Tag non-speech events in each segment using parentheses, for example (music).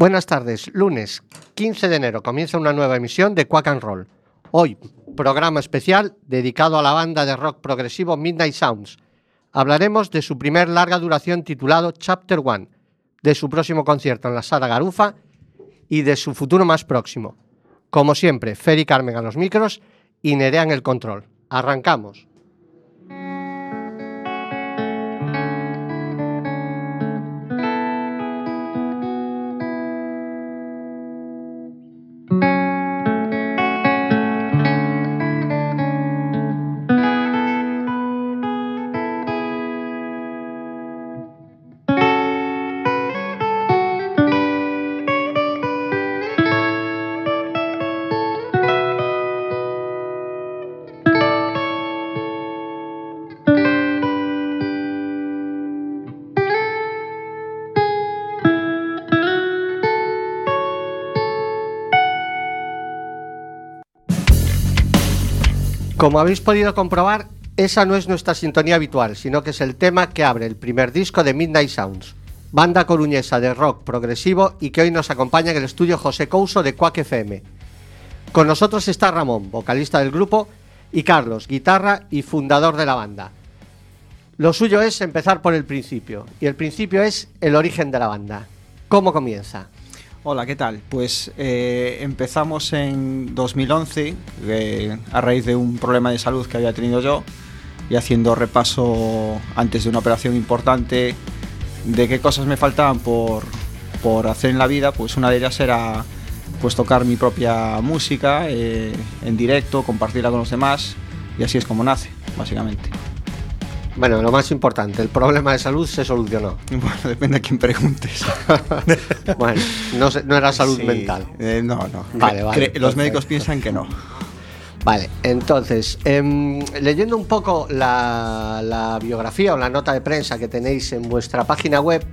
Buenas tardes, lunes 15 de enero comienza una nueva emisión de Quack and Roll. Hoy, programa especial dedicado a la banda de rock progresivo Midnight Sounds. Hablaremos de su primer larga duración titulado Chapter One, de su próximo concierto en la Sala Garufa y de su futuro más próximo. Como siempre, Fer y Carmen a los micros y Nerea en el control. Arrancamos. Como habéis podido comprobar, esa no es nuestra sintonía habitual, sino que es el tema que abre el primer disco de Midnight Sounds, banda coruñesa de rock progresivo y que hoy nos acompaña en el estudio José Couso de Quack FM. Con nosotros está Ramón, vocalista del grupo, y Carlos, guitarra y fundador de la banda. Lo suyo es empezar por el principio, y el principio es el origen de la banda. ¿Cómo comienza? Hola, ¿qué tal? Pues eh, empezamos en 2011 eh, a raíz de un problema de salud que había tenido yo y haciendo repaso antes de una operación importante de qué cosas me faltaban por, por hacer en la vida, pues una de ellas era pues tocar mi propia música eh, en directo, compartirla con los demás y así es como nace, básicamente. Bueno, lo más importante, el problema de salud se solucionó. (laughs) Bueno, depende a quién preguntes. (laughs) bueno, no, no era salud Sí, mental. eh, no, no. Vale, vale, cre- los médicos piensan que no. Vale, entonces, em, leyendo un poco la, la biografía o la nota de prensa que tenéis en vuestra página web,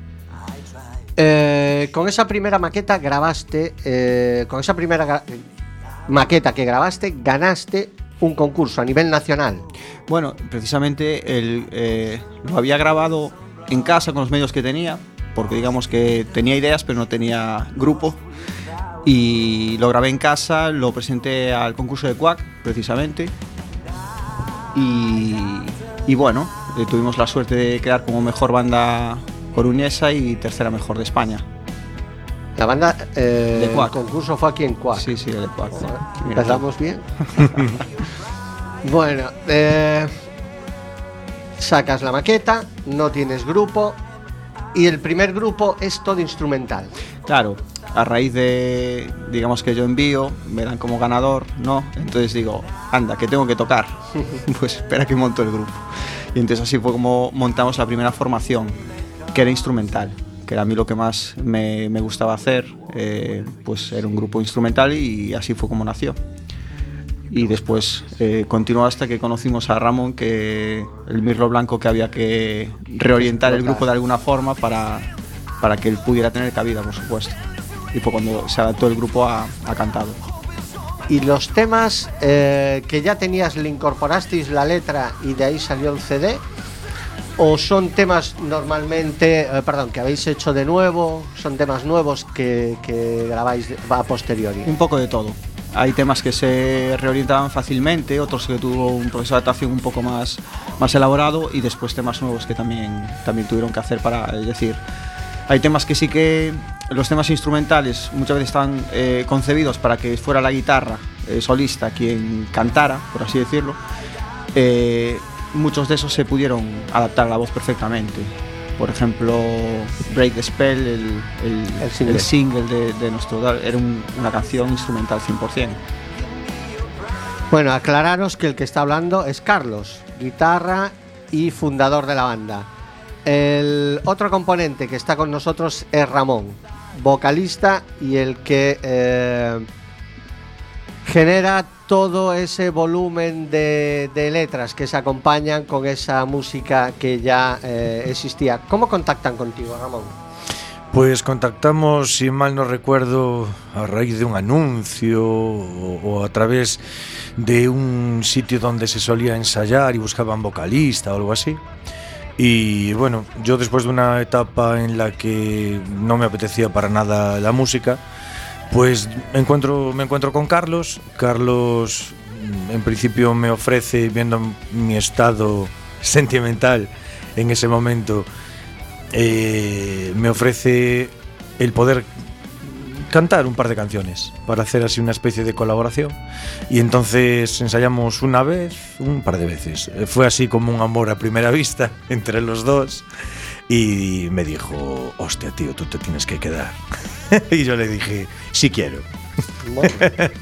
eh, con esa primera maqueta grabaste, eh, con esa primera maqueta que grabaste, ganaste un concurso a nivel nacional. Bueno, precisamente eh, lo había grabado en casa con los medios que tenía, porque digamos que tenía ideas pero no tenía grupo. Y lo grabé en casa, lo presenté al concurso de Quack, precisamente. Y, y bueno, eh, tuvimos la suerte de quedar como mejor banda coruñesa y tercera mejor de España. La banda, eh, el concurso fue aquí en Quack. Sí, sí, el. Mira, ¿Empezamos bien? (laughs) bueno, eh, sacas la maqueta, no tienes grupo y el primer grupo es todo instrumental. Claro, a raíz de, digamos que yo envío, me dan como ganador, ¿no? Entonces digo, anda, que tengo que tocar. (laughs) pues espera que monto el grupo. Y entonces así fue como montamos la primera formación, que era instrumental, que era a mí lo que más me, me gustaba hacer, eh, pues era un grupo instrumental y así fue como nació. Y después eh, continuó hasta que conocimos a Ramón, que el mirlo blanco que había que reorientar el grupo de alguna forma para, para que él pudiera tener cabida, por supuesto. Y fue cuando se adaptó el grupo a, a cantado. Y los temas eh, que ya tenías, le incorporasteis la letra y de ahí salió el CD. ¿O son temas normalmente, eh, perdón, que habéis hecho de nuevo? ¿Son temas nuevos que, grabáis a posteriori? Un poco de todo. Hay temas que se reorientaban fácilmente, otros que tuvo un proceso de adaptación un poco más, más elaborado y después temas nuevos que también, también tuvieron que hacer para, decir, hay temas que sí que los temas instrumentales muchas veces están eh, concebidos para que fuera la guitarra eh, solista quien cantara, por así decirlo. Muchos de esos se pudieron adaptar a la voz perfectamente. Por ejemplo, Break the Spell, el, el- El single. el single de, de nuestro era un- una canción instrumental 100%. Bueno, aclararos que el que está hablando es Carlos, guitarra y fundador de la banda. El otro componente que está con nosotros es Ramón, vocalista y el que eh, genera todo ese volumen de, letras que se acompañan con esa música que ya eh, existía. ¿Cómo contactan contigo, Ramón? Pues contactamos, si mal no recuerdo, a raíz de un anuncio o, o a través de un sitio donde se solía ensayar y buscaban vocalista o algo así. Y bueno, yo después de una etapa en la que no me apetecía para nada la música, pues me encuentro, me encuentro con Carlos. Carlos mm, en principio me ofrece, viendo mi estado (laughs) sentimental en ese momento, eh, me ofrece el poder cantar un par de canciones para hacer así una especie de colaboración. Y entonces ensayamos una vez, un par de veces. Eh, Fue así como un amor a primera (laughs) vista entre los dos. Y me dijo, hostia, tío, tú te tienes que quedar. (laughs) y yo le dije, sí quiero. Bueno,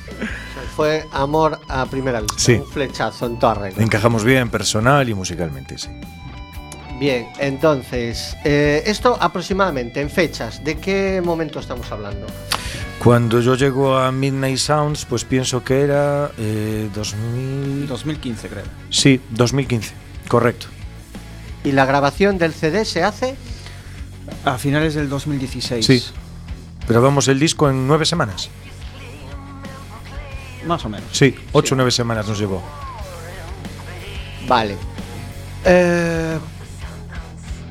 (laughs) fue amor a primera vista. Sí. Un flechazo en toda regla. Encajamos bien personal y musicalmente, sí. Bien, entonces, eh, esto aproximadamente en fechas, ¿de qué momento estamos hablando? Cuando yo llego a Midnight Sounds, pues pienso que era eh, 2000... 2015 creo. Sí, 2015, correcto. ¿Y la grabación del CD se hace? A finales del 2016. Sí. Grabamos el disco en nueve semanas. Más o menos. Sí, ocho o nueve semanas nos llevó. Vale. Eh,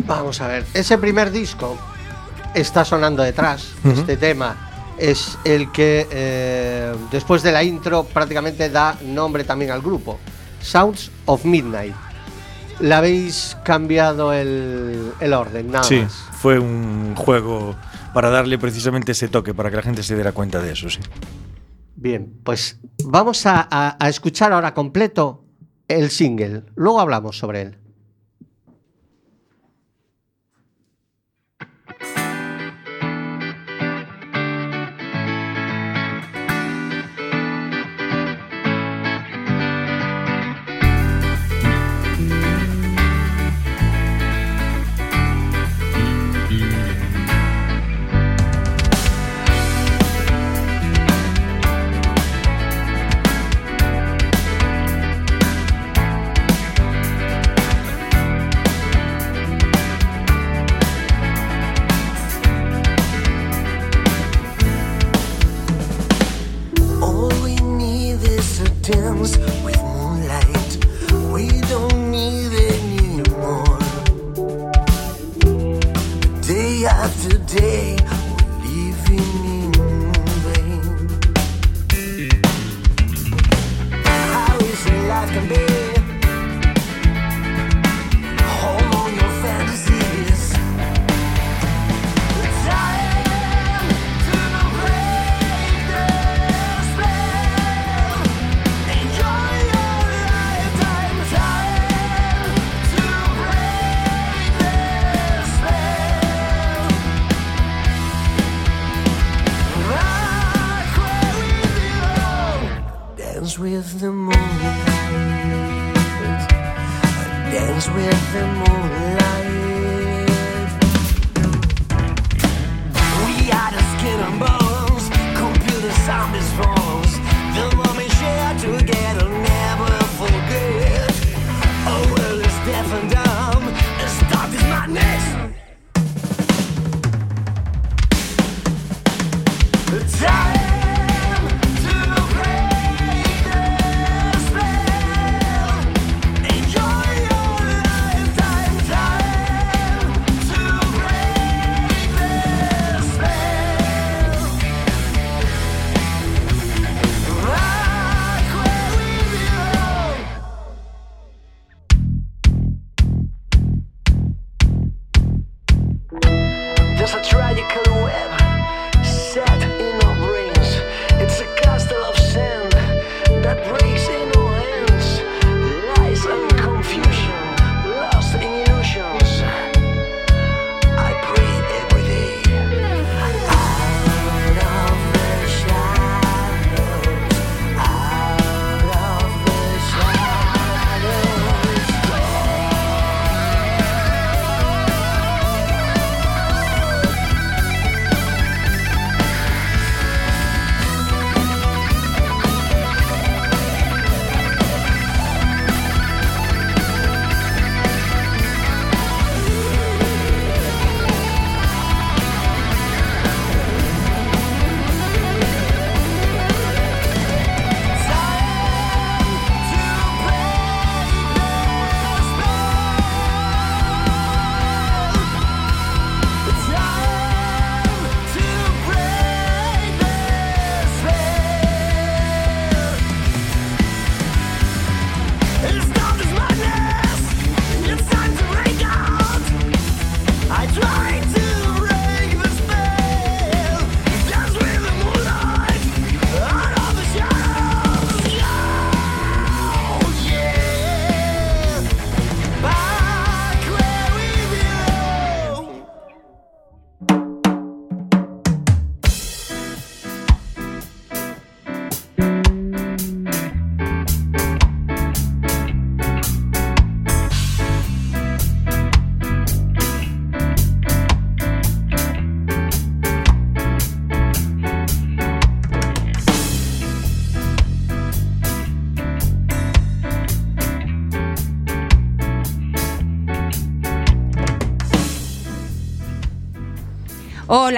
vamos a ver. Ese primer disco está sonando detrás. Este tema es el que eh, después de la intro prácticamente da nombre también al grupo. Sounds of Midnight. Le habéis cambiado el, el orden, nada sí, más. fue un juego para darle precisamente ese toque, para que la gente se diera cuenta de eso, sí. Bien, pues vamos a, a- a escuchar ahora completo el single. Luego hablamos sobre él.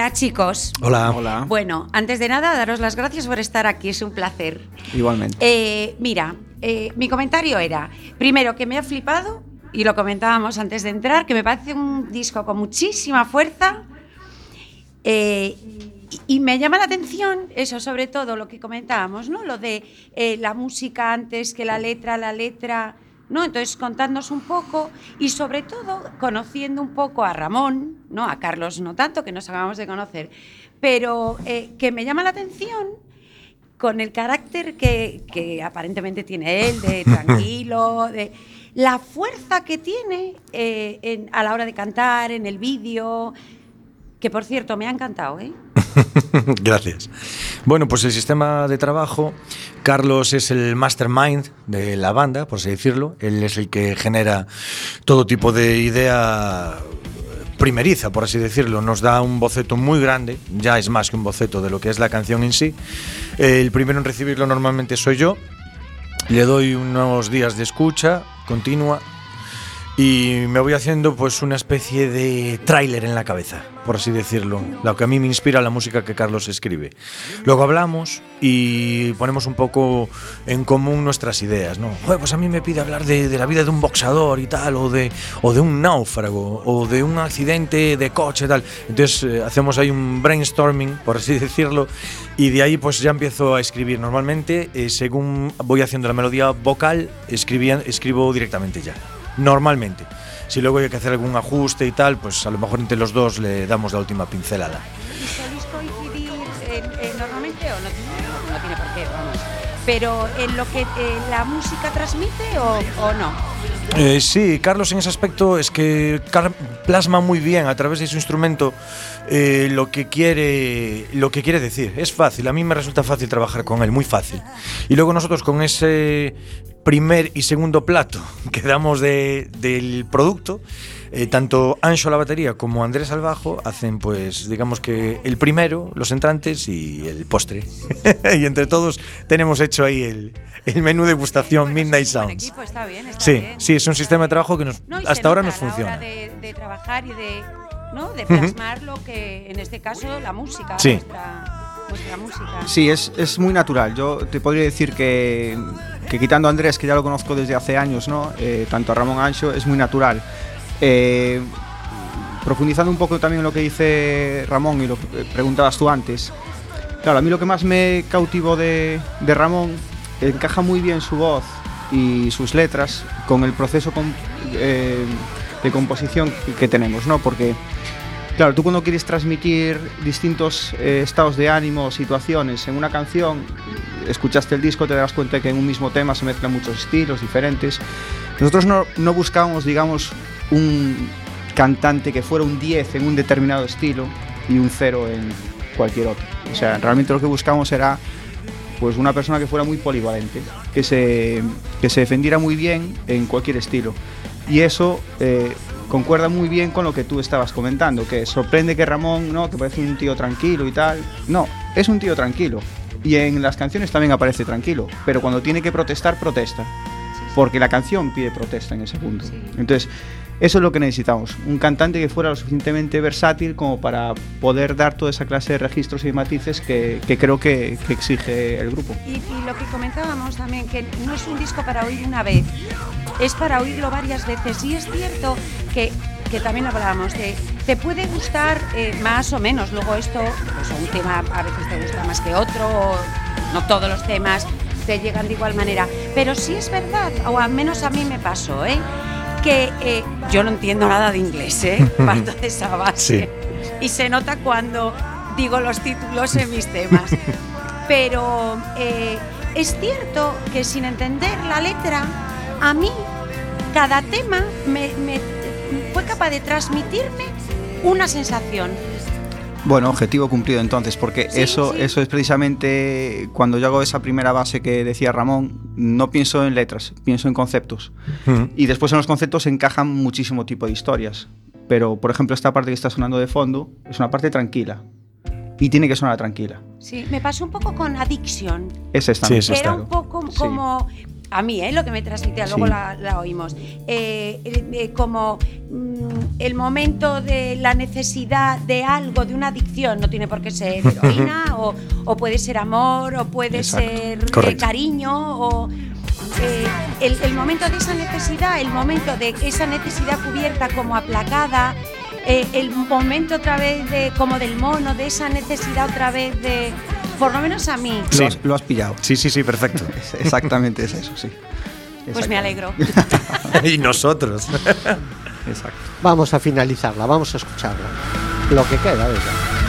Hola chicos. Hola. Hola. Bueno, antes de nada, daros las gracias por estar aquí, es un placer. Igualmente. Eh, mira, eh, mi comentario era, primero, que me ha flipado, y lo comentábamos antes de entrar, que me parece un disco con muchísima fuerza. eh, y, me llama la atención eso, sobre todo lo que comentábamos, ¿no? Lo de eh, la música antes que la letra, la letra, ¿no? Entonces contándonos un poco y sobre todo conociendo un poco a Ramón, ¿no? A Carlos no tanto, que nos acabamos de conocer, pero eh, que me llama la atención con el carácter que, que aparentemente tiene él, de (laughs) tranquilo, de la fuerza que tiene eh, en- a la hora de cantar, en el vídeo, que por cierto me ha encantado, ¿eh? (laughs) Gracias. Bueno, pues el sistema de trabajo, Carlos es el mastermind de la banda, por así decirlo. Él es el que genera todo tipo de idea primeriza, por así decirlo. Nos da un boceto muy grande, ya es más que un boceto de lo que es la canción en sí. El primero en recibirlo normalmente soy yo. Le doy unos días de escucha continua y me voy haciendo pues una especie de tráiler en la cabeza, por así decirlo, lo que a mí me inspira la música que Carlos escribe. Luego hablamos y ponemos un poco en común nuestras ideas, ¿no? Pues a mí me pide hablar de, de la vida de un boxador y tal, o de, o de un náufrago, o de un accidente de coche y tal. Entonces eh, hacemos ahí un brainstorming, por así (laughs) decirlo, y de ahí pues ya empiezo a escribir. Normalmente, eh, según voy haciendo la melodía vocal, escribía- escribo directamente ya normalmente. Si luego hay que hacer algún ajuste y tal, pues a lo mejor entre los dos le damos la última pincelada. ¿Y soléis coincidir eh, eh, normalmente o no, no, no tiene por qué, vamos? Pero en lo que eh, la música transmite o, o no? Eh, sí, Carlos en ese aspecto es que plasma muy bien a través de su instrumento eh, lo que quiere lo que quiere decir. Es fácil, a mí me resulta fácil trabajar con él, muy fácil. Y luego nosotros con ese primer y segundo plato (laughs) que damos de- del producto, eh, tanto Ancho a la batería como Andrés al bajo hacen pues digamos que el primero, los entrantes y el postre. (laughs) y entre todos tenemos hecho ahí el, el menú degustación Midnight Buen Sounds. equipo, está bien, está Sí, bien. sí, es un sistema de trabajo que nos, No, hasta ahora nos funciona. de, de trabajar y de, ¿no? de plasmar lo que, en este caso, la música, Sí. nuestra, nuestra música. Sí, es, es muy natural. Yo te podría decir que, que quitando a Andrés, que ya lo conozco desde hace años, ¿no? Eh, tanto a Ramón Ancho, es muy natural. Eh, profundizando un poco también en lo que dice Ramón y lo preguntabas tú antes. Claro, a mí lo que más me cautivó de, de Ramón encaja muy bien su voz y sus letras con el proceso eh, de composición que tenemos, ¿no? Porque Claro, tú cuando quieres transmitir distintos eh, estados de ánimo, situaciones en una canción, escuchaste el disco, te das cuenta que en un mismo tema se mezclan muchos estilos diferentes. Nosotros no, no buscábamos, digamos, un cantante que fuera un 10 en un determinado estilo y un 0 en cualquier otro. O sea, realmente lo que buscábamos era pues una persona que fuera muy polivalente, que se, que se defendiera muy bien en cualquier estilo. Y eso eh, concuerda muy bien con lo que tú estabas comentando, que sorprende que Ramón, ¿no? que parece un tío tranquilo y tal. No, es un tío tranquilo. Y en las canciones también aparece tranquilo, pero cuando tiene que protestar, protesta. Porque la canción pide protesta en ese punto. Entonces, eso es lo que necesitamos. Un cantante que fuera lo suficientemente versátil como para poder dar toda esa clase de registros y matices que, que creo que, que exige el grupo. Y, lo que comentábamos también, que no es un disco para oír una vez, es para oírlo varias veces. Y es cierto que, que también hablábamos de, te puede gustar eh, más o menos, luego esto, pues un tema a veces te gusta más que otro, no todos los temas te llegan de igual manera, pero sí es verdad, o al menos a mí me pasó, ¿eh? Que eh, yo no entiendo nada de inglés, ¿eh? (laughs) parto de esa base. Y se nota cuando digo los títulos en mis temas. (laughs) Pero eh, es cierto que sin entender la letra, a mí cada tema me, me- fue capaz de transmitirme una sensación. Bueno, objetivo cumplido entonces, porque Sí, eso, sí. eso es precisamente cuando yo hago esa primera base que decía Ramón, no pienso en letras, pienso en conceptos. Y después en los conceptos encajan muchísimo tipo de historias. Pero, por ejemplo, esta parte que está sonando de fondo es una parte tranquila. Y tiene que sonar tranquila. Sí, me pasó un poco con Addiction. Es esta. Sí, ¿no? eso Era un poco Sí. como a mí, ¿eh? lo que me transmitía, luego Sí. la, la oímos. Eh, eh, eh, como mm, el momento de la necesidad de algo, de una adicción, no tiene por qué ser (laughs) heroína, o, o puede ser amor, o puede Exacto. ser cariño, o eh, el, el momento de esa necesidad, el momento de esa necesidad cubierta como aplacada, eh, el momento otra vez de como del mono, de esa necesidad otra vez de, por lo menos a mí, Lo, Sí. has, lo has pillado. Sí, sí, sí, perfecto. (laughs) Exactamente es eso, sí. pues me alegro. (laughs) y nosotros. Exacto. Vamos a finalizarla, vamos a escucharla. Lo que queda de ella.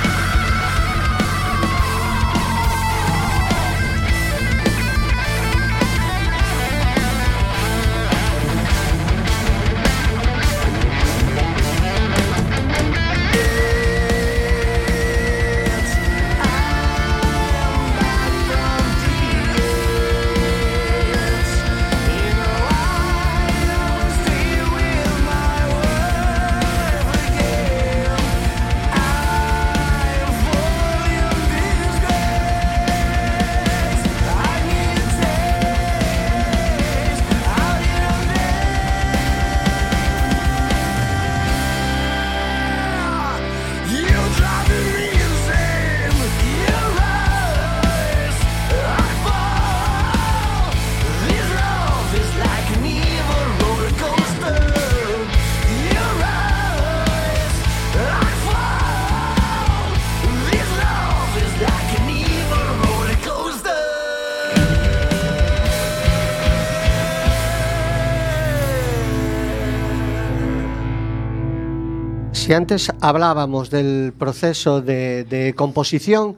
Si antes hablábamos del proceso de, de composición,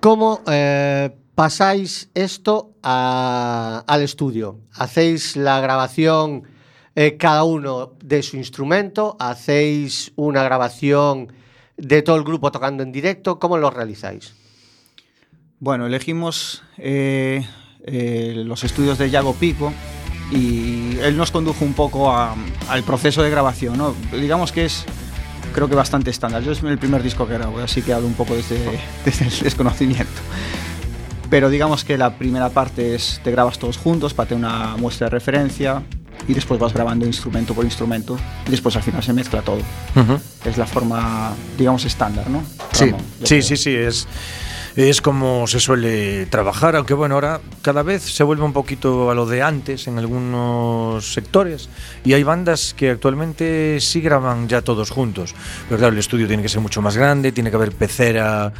¿cómo eh, pasáis esto a, al estudio? ¿Hacéis la grabación eh, cada uno de su instrumento? ¿Hacéis una grabación de todo el grupo tocando en directo? ¿Cómo lo realizáis? Bueno, elegimos eh, eh, los estudios de Yago Pico, y él nos condujo un poco a- al proceso de grabación. ¿no? Digamos que es, creo que bastante estándar. Yo es el primer disco que grabo, así que hablo un poco desde, (laughs) desde el desconocimiento. Pero digamos que la primera parte es te grabas todos juntos para tener una muestra de referencia y después vas grabando instrumento por instrumento y después al final se mezcla todo. Ujú. Es la forma, digamos, estándar, ¿no? Sí, sí, sí, sí, es, es como se suele trabajar, aunque bueno, ahora cada vez se vuelve un poquito a lo de antes en algunos sectores y hay bandas que actualmente sí graban ya todos juntos, pero claro, el estudio tiene que ser mucho más grande, tiene que haber pecera,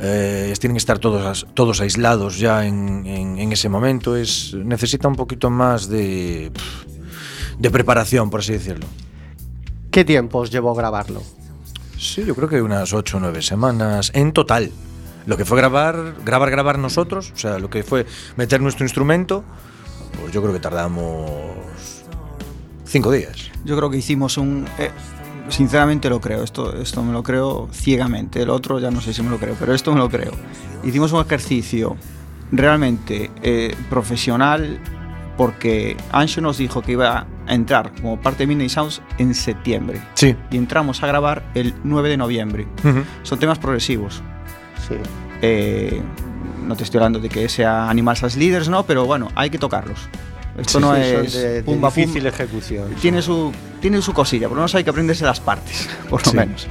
eh, tienen que estar todos, todos aislados ya en, en- en ese momento, es, necesita un poquito más de, de preparación, por así decirlo. ¿Qué tiempo os llevó grabarlo? Sí, yo creo que unas 8 o 9 semanas en total. Lo que fue grabar, grabar, grabar nosotros, o sea, lo que fue meter nuestro instrumento, pues yo creo que tardamos 5 días. Yo creo que hicimos un... eh, sinceramente lo creo, esto, esto me lo creo ciegamente, el otro ya no sé si me lo creo, pero esto me lo creo. Hicimos un ejercicio realmente eh, profesional porque Ancho nos dijo que iba a entrar como parte de Midnight Sounds en septiembre Sí. y entramos a grabar el 9 de noviembre. Son temas progresivos. Sí. Eh, no te estoy hablando de que sea Animals as Leaders, ¿no? Pero bueno, hay que tocarlos. Esto no Sí, es son de, de pumba, pum. difícil ejecución. tiene su, tiene su cosilla, por lo menos hay que aprenderse las partes, (laughs) por lo Sí. menos.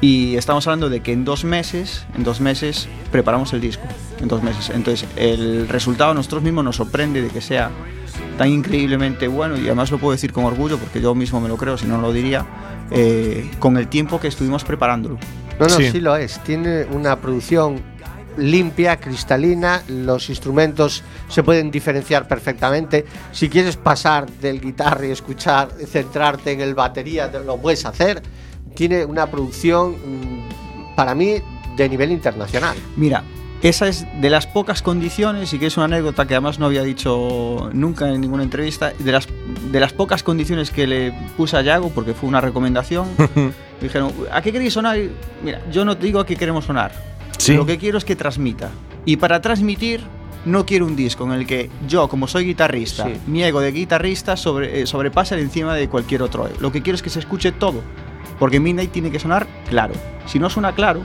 Y estamos hablando de que en dos meses, en dos meses preparamos el disco, en dos meses. Entonces el resultado a nosotros mismos nos sorprende de que sea tan increíblemente bueno y además lo puedo decir con orgullo porque yo mismo me lo creo, si no no lo diría, eh, con el tiempo que estuvimos preparándolo. No, no, sí. Sí. lo es. Tiene una producción limpia, cristalina, los instrumentos se pueden diferenciar perfectamente. Si quieres pasar del guitarra y escuchar, centrarte en el batería, te- lo puedes hacer. Tiene una producción, mm, para mí, de nivel internacional. Mira, esa es de las pocas condiciones, y que es una anécdota que además no había dicho nunca en ninguna entrevista, de las, de las pocas condiciones que le puse a Yago, porque fue una recomendación, me (laughs) dijeron, ¿a qué queréis sonar? Mira, yo no te digo a qué queremos sonar, Sí. lo que quiero es que transmita. Y para transmitir, no quiero un disco en el que yo, como soy guitarrista, Sí. mi ego de guitarrista sobre, eh, sobrepasa el encima de cualquier otro. Lo que quiero es que se escuche todo, porque Midnight tiene que sonar claro. Si no suena claro,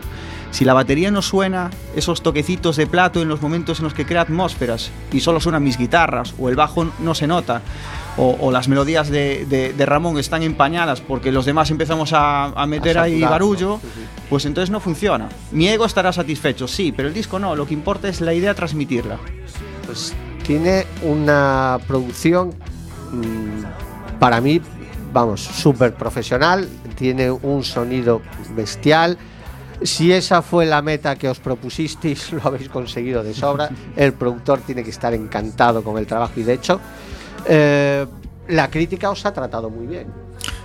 Si la batería no suena, esos toquecitos de plato en los momentos en los que crea atmósferas y solo suenan mis guitarras, o el bajo no se nota, o, o las melodías de, de- de Ramón están empañadas porque los demás empezamos a, a meter A ahí barullo, ¿no? Sí, sí. pues entonces no funciona. Mi ego estará satisfecho, sí, pero el disco no, lo que importa es la idea transmitirla. Pues tiene una producción mm, para mí, vamos, súper profesional, tiene un sonido bestial. Si esa fue la meta que os propusisteis, (laughs) lo habéis conseguido de sobra. El productor tiene que estar encantado con el trabajo y de hecho, eh, la crítica os ha tratado muy bien.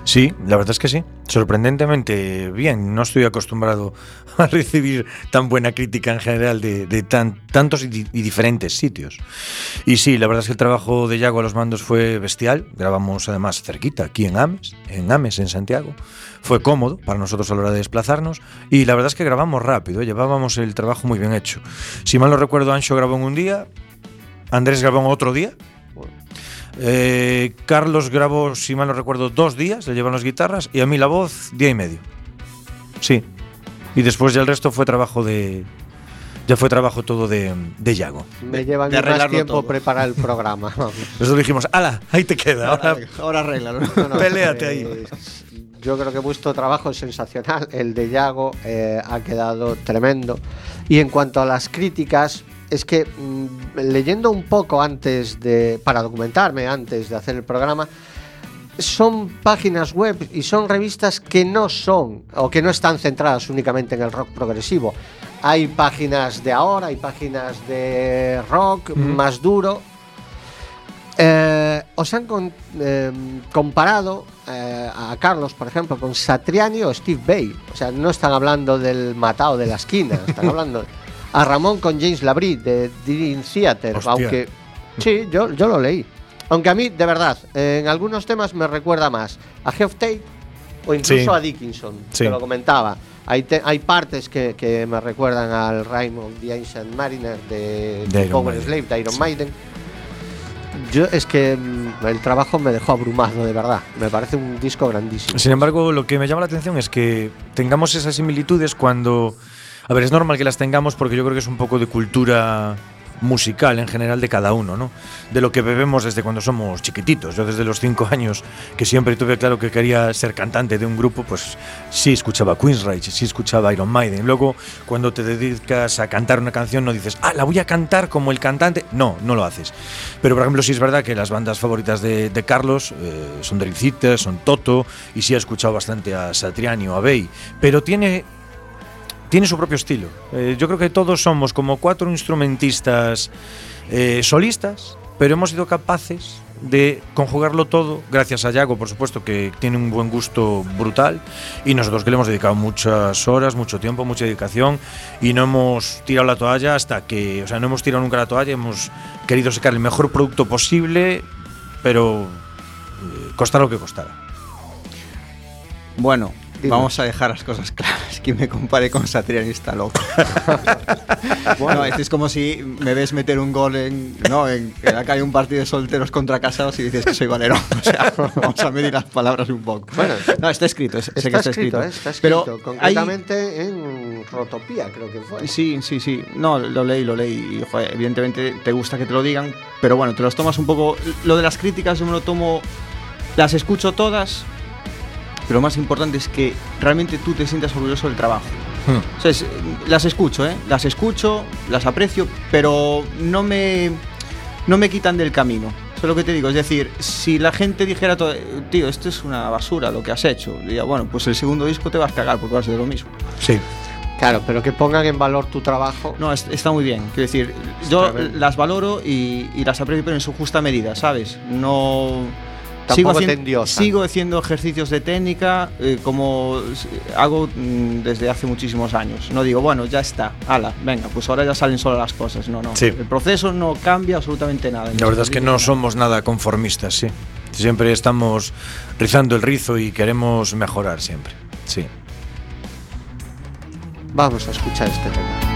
Sí, la verdad es que sí. Sorprendentemente bien. No estoy acostumbrado (laughs) a recibir tan buena crítica en general de, de tan, tantos y, y diferentes sitios. Y sí, la verdad es que el trabajo de Yago a los mandos fue bestial. Grabamos además cerquita, aquí en Ames, en Ames, en Santiago. Fue cómodo para nosotros a la hora de desplazarnos. Y la verdad es que grabamos rápido, ¿eh? llevábamos el trabajo muy bien hecho. Si mal no recuerdo, Ancho grabó en un día, Andrés grabó en otro día. Eh, Carlos grabó, si mal no recuerdo, dos días, le llevan las guitarras, y a mí la voz, día y medio. Sí. Y después ya el resto fue trabajo de. Ya fue trabajo todo de, de Yago. Me lleva de más tiempo todo. preparar el programa. (laughs) Nosotros dijimos, ala, ahí te queda. Ahora, ahora arréglalo. No, no, Peléate eh, ahí. Yo creo que vuestro trabajo es sensacional. El de Yago eh, ha quedado tremendo. Y en cuanto a las críticas, es que mm, leyendo un poco antes de. para documentarme antes de hacer el programa. Son páginas web y son revistas que no son o que no están centradas únicamente en el rock progresivo. Hay páginas de ahora, hay páginas de rock más duro, eh, os han con- eh, comparado eh, a Carlos, por ejemplo, con Satriani o Steve Bay. O sea, no están hablando del matado de la esquina, están (laughs) hablando a Ramón con James Labrie de Dream Theater, Hostia. aunque sí, yo, yo lo leí. Aunque a mí, de verdad, eh, en algunos temas me recuerda más a Geoff Tate o incluso Sí. a Dickinson, Sí. que lo comentaba. Hay, te- hay partes que, que me recuerdan al Rhyme of the Ancient Mariner de, De Power Maiden. Slave de Iron Maiden. Yo es que mm, el trabajo me dejó abrumado, de verdad. Me parece un disco grandísimo. Sin embargo, lo que me llama la atención es que tengamos esas similitudes cuando. A ver, es normal que las tengamos porque yo creo que es un poco de cultura musical en general de cada uno, ¿no? De lo que bebemos desde cuando somos chiquititos. Yo desde los cinco años, que siempre tuve claro que quería ser cantante de un grupo, pues sí escuchaba Queensryche, sí escuchaba Iron Maiden. Luego, cuando te dedicas a cantar una canción, no dices, ah, la voy a cantar como el cantante. No, no lo haces. Pero, por ejemplo, sí es verdad que las bandas favoritas de, Carlos eh, son Theater, son Toto, y sí ha escuchado bastante a Satriani o a Bey. Pero tiene tiene su propio estilo. Eh, yo creo que todos somos como cuatro instrumentistas eh, solistas, pero hemos sido capaces de conjugarlo todo, gracias a Yago, por supuesto, que tiene un buen gusto brutal, y nosotros que le hemos dedicado muchas horas, mucho tiempo, mucha dedicación, y no hemos tirado la toalla hasta que, o sea, no hemos tirado nunca la toalla, hemos querido sacar el mejor producto posible, pero eh, lo que costara. Bueno, Dime. vamos a dejar las cosas claras. Quien me compare con Satriani está loco. (laughs) bueno, esto es como si me ves meter un gol en, no, en, en acá hay un partido de solteros contra casados y dices que soy valerón. O sea, (laughs) vamos a medir las palabras un poco. Bueno, no, está escrito, es- sé Está, que está escrito, escrito. ¿eh? está escrito. Pero hay- concretamente en Rotopía, creo que fue. Sí, sí, sí. No, lo leí, lo leí. Y, joder, evidentemente te gusta que te lo digan, pero bueno, te los tomas un poco. Lo de las críticas yo me lo tomo. Las escucho todas, pero lo más importante es que realmente tú te sientas orgulloso del trabajo. O sea, es- las escucho, ¿eh? Las escucho, las aprecio, pero no me, no me quitan del camino. Eso es lo que te digo. Es decir, si la gente dijera, todo, tío, esto es una basura lo que has hecho, diría, bueno, pues el segundo disco te vas a cagar porque vas a hacer lo mismo. Sí. Claro, pero que pongan en valor tu trabajo. No, es- está muy bien. Quiero decir, yo las valoro y, y las aprecio, pero en su justa medida, ¿sabes? No. Tampoco te haciendo, sigo haciendo ejercicios de técnica eh, como s- hago mm, desde hace muchísimos años. No digo, bueno, ya está, ala, venga, pues ahora ya salen solo las cosas. No, no. Sí. El proceso no cambia absolutamente nada. La verdad es que no somos nada conformistas, sí. Siempre estamos rizando el rizo y queremos mejorar siempre. Sí. Vamos a escuchar este tema.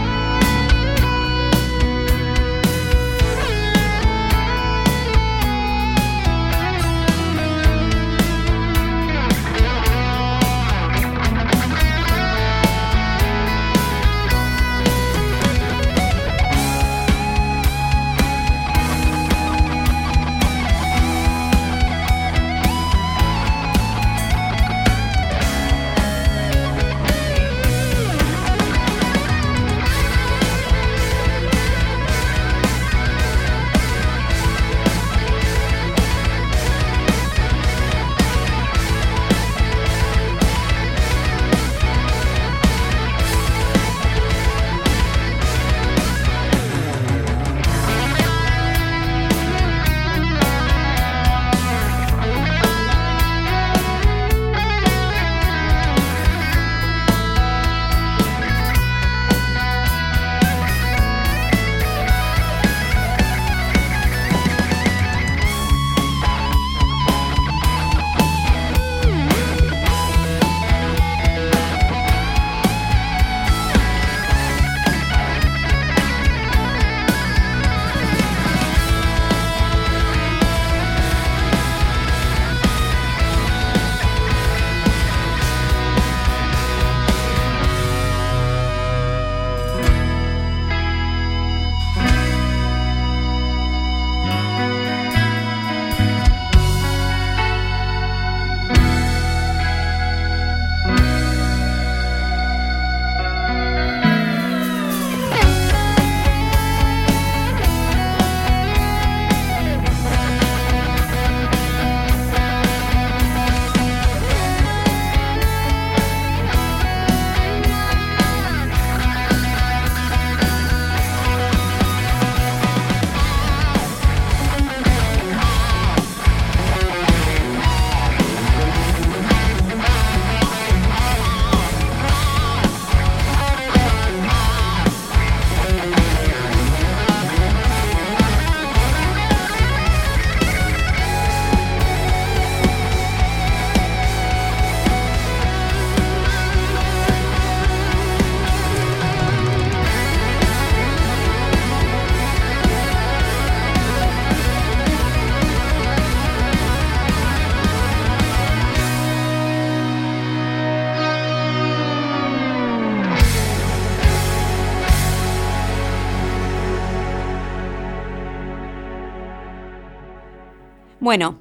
Bueno,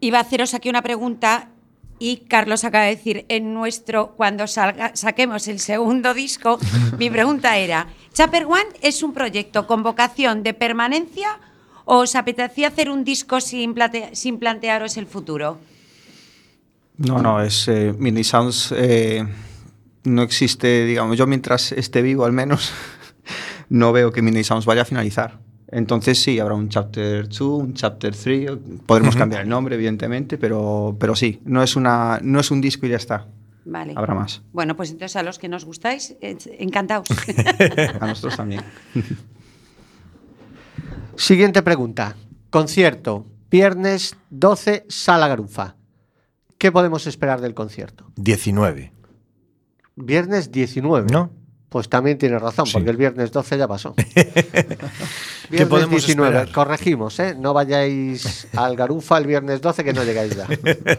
iba a haceros aquí una pregunta y Carlos acaba de decir, en nuestro, cuando salga, saquemos el segundo disco, (laughs) mi pregunta era, ¿Chapter One es un proyecto con vocación de permanencia o os apetecía hacer un disco sin, plate- sin plantearos el futuro? No, no, es eh, Mini Sounds eh, no existe, digamos, yo mientras esté vivo al menos, (laughs) no veo que Mini Sounds vaya a finalizar. Entonces sí, habrá un Chapter 2, un Chapter 3, podremos cambiar el nombre, evidentemente, pero, pero sí, no es, una, no es un disco y ya está. Vale. Habrá más. Bueno, pues entonces a los que nos gustáis, eh, encantados. (laughs) A nosotros también. (laughs) Siguiente pregunta. Concierto, viernes 12, Sala Garufa. ¿Qué podemos esperar del concierto? 19. Viernes 19. ¿No? Pues también tienes razón, Sí. porque el viernes 12 ya pasó. (laughs) Viernes podemos esperar? Corregimos, ¿eh? No vayáis al Garufa el viernes 12 que no llegáis ya. (laughs)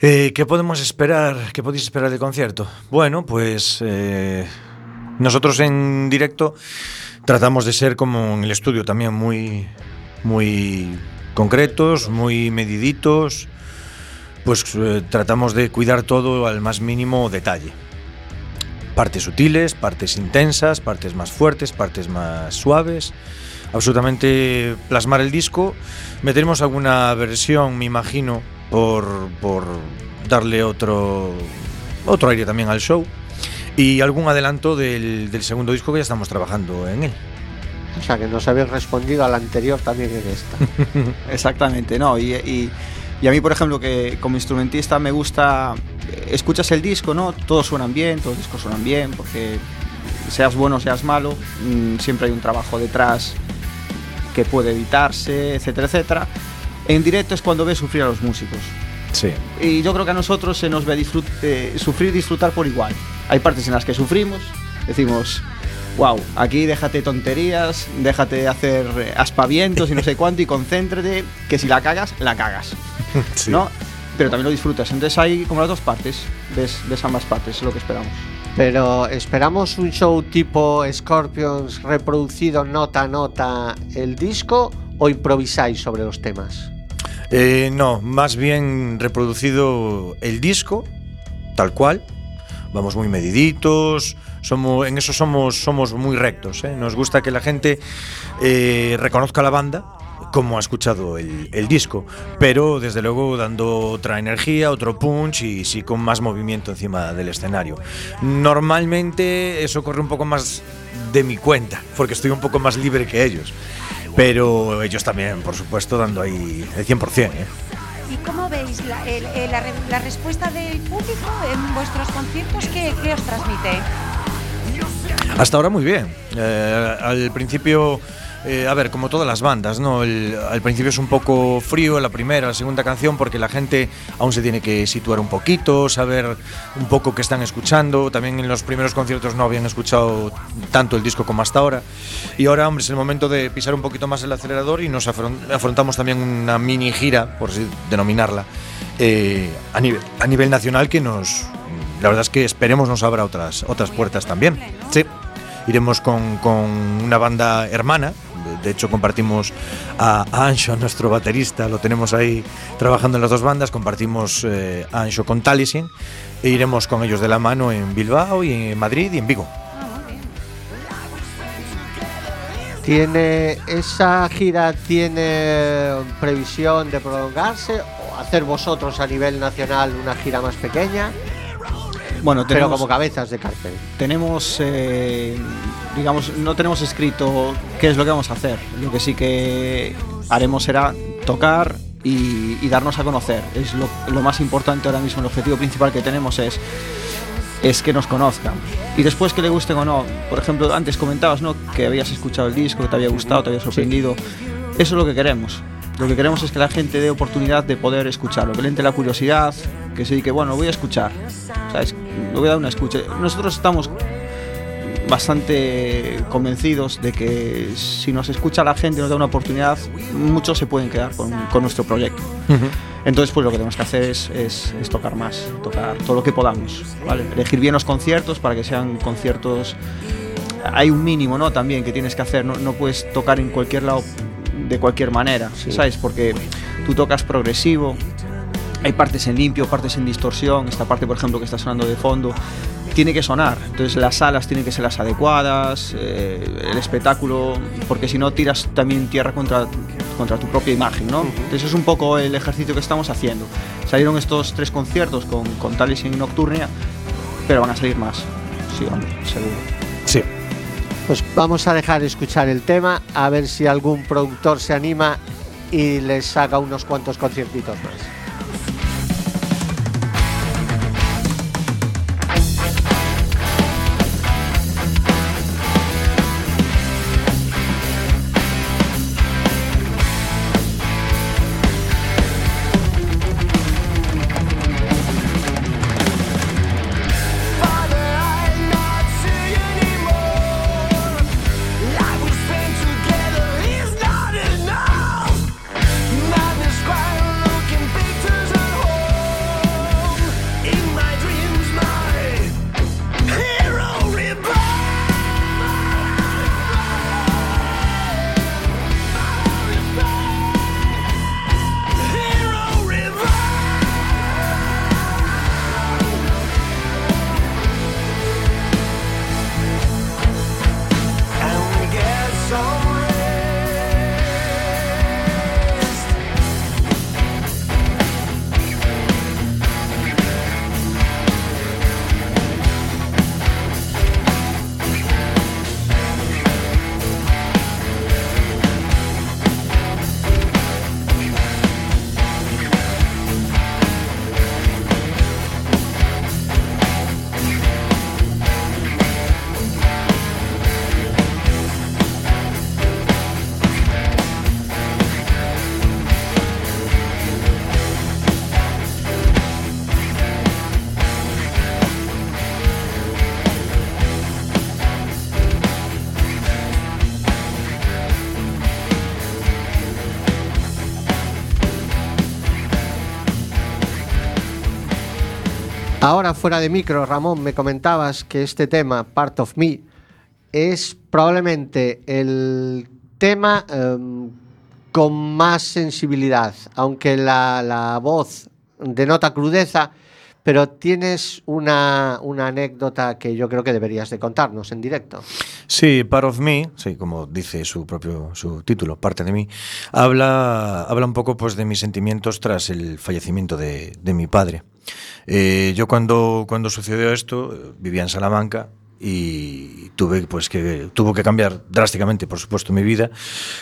Eh, ¿Qué podemos esperar? ¿Qué podéis esperar del concierto? Bueno, pues eh, nosotros en directo tratamos de ser como en el estudio también muy, muy concretos, muy mediditos. Pues eh, tratamos de cuidar todo al más mínimo detalle. Partes sutiles, partes intensas, partes más fuertes, partes más suaves. Absolutamente plasmar el disco. Meteremos alguna versión, me imagino, por, por darle otro, otro aire también al show. Y algún adelanto del, del segundo disco que ya estamos trabajando en él. O sea, que nos habéis respondido al anterior también en esta. (laughs) (laughs) Exactamente, no. Y, y- y a mí, por ejemplo, que como instrumentista me gusta, escuchas el disco, ¿no? Todos suenan bien, todos los discos suenan bien, porque seas bueno o seas malo, mm, siempre hay un trabajo detrás que puede editarse, etcétera, etcétera. En directo es cuando ves sufrir a los músicos. Sí. Y yo creo que a nosotros se nos ve disfrut- eh, sufrir y disfrutar por igual. Hay partes en las que sufrimos, decimos, wow, aquí déjate tonterías, déjate hacer eh, aspavientos y no sé cuánto y concéntrate, que si la cagas, la cagas, (laughs) Sí. ¿no? Pero también lo disfrutas. Entonces hay como las dos partes, ves, ves ambas partes, es lo que esperamos. Pero esperamos un show tipo Scorpions reproducido nota a nota el disco o improvisáis sobre los temas. Eh, no, más bien reproducido el disco, tal cual. Vamos muy mediditos. Somos, en eso somos, somos muy rectos. ¿eh? Nos gusta que la gente eh, reconozca la banda como ha escuchado el, el disco, pero desde luego dando otra energía, otro punch y sí con más movimiento encima del escenario. Normalmente eso corre un poco más de mi cuenta, porque estoy un poco más libre que ellos. Pero ellos también, por supuesto, dando ahí el 100%. ¿eh? ¿Y cómo veis la, el- el- la la respuesta del público en vuestros conciertos? ¿Qué, qué os transmite? Hasta ahora muy bien. Eh, al principio, eh, a ver, como todas las bandas, ¿no? Al principio es un poco frío la primera, la segunda canción, porque la gente aún se tiene que situar un poquito, saber un poco qué están escuchando. También en los primeros conciertos no habían escuchado tanto el disco como hasta ahora. Y ahora, hombre, es el momento de pisar un poquito más el acelerador y nos afron- afrontamos también una mini gira, por así denominarla, eh, a nivel nacional que nos... La verdad es que esperemos nos abra otras, otras puertas también. Sí. Iremos con, con una banda hermana. De- hecho, compartimos a a Ancho, nuestro baterista, lo tenemos ahí trabajando en las dos bandas. Compartimos eh, a Ancho con Talisin e iremos con ellos de la mano en Bilbao y en Madrid y en Vigo. ¿Tiene esa gira tiene previsión de prolongarse o hacer vosotros a nivel nacional una gira más pequeña, Bueno, pero tenemos, como cabezas de cartel? tenemos eh, digamos, no tenemos escrito qué es lo que vamos a hacer. Lo que sí que haremos será tocar y, y darnos a conocer. Es lo, lo más importante ahora mismo, el objetivo principal que tenemos es es que nos conozcan. Y después que le gusten o no. Por ejemplo, antes comentabas ¿no? que habías escuchado el disco, que te había gustado, te había sorprendido. Eso es lo que queremos. Lo que queremos es que la gente dé oportunidad de poder escucharlo, que le entre la curiosidad, que se diga, bueno, voy a escuchar. ¿Sabes? Le voy a dar una escucha. Nosotros estamos bastante convencidos de que si nos escucha la gente, nos da una oportunidad, muchos se pueden quedar con, con nuestro proyecto. Entonces, pues lo que tenemos que hacer es, es- es tocar más, tocar todo lo que podamos, ¿vale? Elegir bien los conciertos para que sean conciertos... Hay un mínimo, ¿no? También que tienes que hacer, no, no puedes tocar en cualquier lado de cualquier manera, ¿sabes? Porque tú tocas progresivo, hay partes en limpio, partes en distorsión, esta parte por ejemplo que está sonando de fondo, tiene que sonar, entonces las salas tienen que ser las adecuadas, eh, el espectáculo, porque si no tiras también tierra contra, contra tu propia imagen, ¿no? Entonces es un poco el ejercicio que estamos haciendo. Salieron estos tres conciertos con, con Talis y Nocturnia, pero van a salir más, sí, hombre, seguro. Sí. Pues vamos a dejar escuchar el tema, a ver si algún productor se anima y les saca unos cuantos conciertitos más. Ahora fuera de micro, Ramón, me comentabas que este tema, Part of Me, es probablemente el tema em, con más sensibilidad, aunque la, la voz denota crudeza, pero tienes una, una anécdota que yo creo que deberías de contarnos en directo. Sí, Part of Me, sí, como dice su propio su título, parte de mí, habla, habla un poco pues de mis sentimientos tras el fallecimiento de, de mi padre. Eh, yo cuando, cuando sucedió esto eh, vivía en Salamanca y tuve pues que tuvo que cambiar drásticamente por supuesto mi vida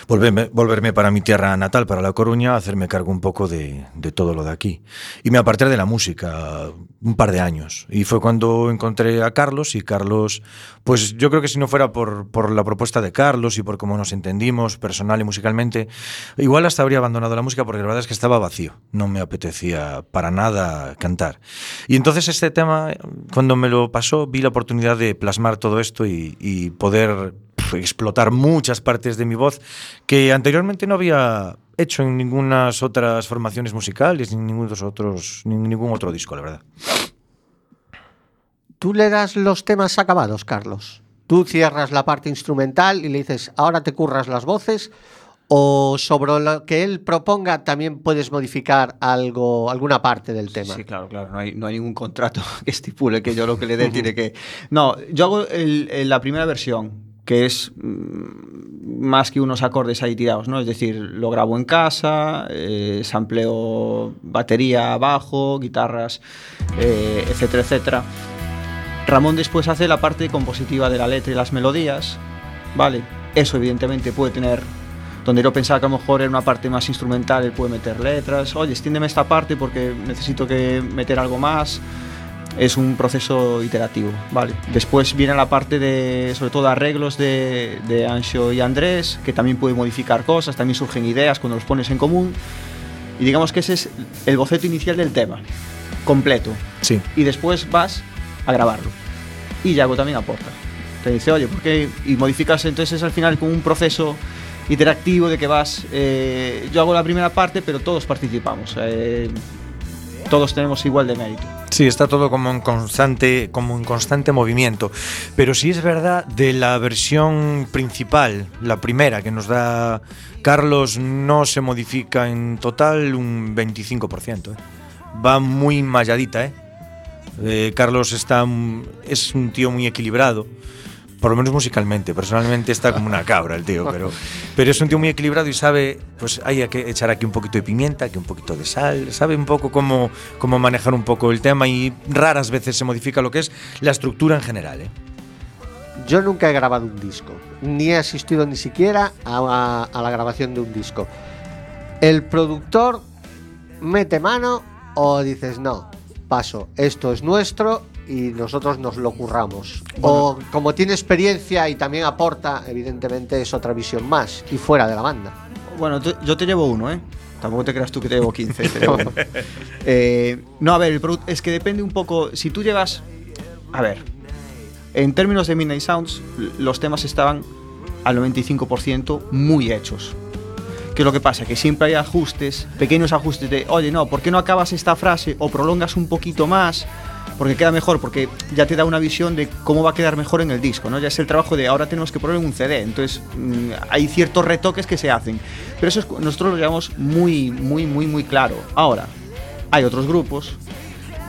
volverme, volverme para mi tierra natal para La Coruña hacerme cargo un poco de, de todo lo de aquí. Y me aparté de la música un par de años. Y fue cuando encontré a Carlos y Carlos pues yo creo que si no fuera por, por la propuesta de Carlos y por cómo nos entendimos personal y musicalmente igual hasta habría abandonado la música porque la verdad es que estaba vacío. No me apetecía para nada cantar. Y entonces este tema cuando me lo pasó vi la oportunidad de todo esto y, poder explotar muchas partes de mi voz que anteriormente no había hecho en ninguna otras formaciones musicales, ni ningún otros, ningún otro disco, la verdad. Tú le das los temas acabados, Carlos. Tú cierras la parte instrumental y le dices, ahora te curras las voces, o sobre lo que él proponga también puedes modificar algo, alguna parte del tema. Sí, claro, claro. No hay, no hay ningún contrato (laughs) que estipule que yo lo que le dé (laughs) tiene que. No, yo hago el- el- la primera versión, que es mm, más que unos acordes ahí tirados, ¿no? Es decir, lo grabo en casa, eh, sampleo batería, bajo, guitarras, eh, etcétera, etcétera. Ramón después hace la parte compositiva de la letra y las melodías, ¿vale? Eso evidentemente puede tener, donde yo pensaba que a lo mejor era una parte más instrumental, él puede meter letras, oye, extiéndeme esta parte porque necesito que meter algo más. Es un proceso iterativo, ¿vale? Después viene la parte de, sobre todo, arreglos de, de Ancho y Andrés, que también puede modificar cosas, también surgen ideas cuando los pones en común. Y digamos que ese es el boceto inicial del tema, completo Sí. y después vas a grabarlo. Y Yago también aporta. Te dice, oye, ¿por qué? Y modificas, entonces es al final como un proceso interactivo de que vas, eh, yo hago la primera parte, pero todos participamos. Eh, todos tenemos igual de mérito. Sí, está todo como en constante, como en constante movimiento. Pero sí es verdad de la versión principal, la primera que nos da Carlos, no se modifica en total un 25%. ¿eh? Va muy malladita, ¿eh? Eh, Carlos está, es un tío muy equilibrado. Por lo menos musicalmente, personalmente está como una cabra el tío, pero, pero es un tío muy equilibrado y sabe, pues hay que echar aquí un poquito de pimienta, aquí un poquito de sal, sabe un poco cómo, cómo manejar un poco el tema y raras veces se modifica lo que es la estructura en general. ¿eh? Yo nunca he grabado un disco, ni he asistido ni siquiera a, a la grabación de un disco. ¿El productor mete mano o dices no? Paso, esto es nuestro y nosotros nos lo curramos. O como tiene experiencia y también aporta, evidentemente es otra visión más y fuera de la banda. Bueno, te- yo te llevo uno, ¿eh? Tampoco te creas tú que te llevo 15. te (laughs) llevo uno. Eh, no, a ver, el produ- es que depende un poco. Si tú llevas. A ver. En términos de Midnight Sounds, l- los temas estaban al 95% muy hechos. ¿Qué es lo que pasa? Que siempre hay ajustes, pequeños ajustes de, oye, no, ¿por qué no acabas esta frase o prolongas un poquito más? Porque queda mejor, porque ya te da una visión de cómo va a quedar mejor en el disco, ¿no? Ya es el trabajo de ahora tenemos que poner en un CD, entonces mm, hay ciertos retoques que se hacen. Pero eso es- nosotros lo llevamos muy, muy, muy, muy claro. Ahora, hay otros grupos,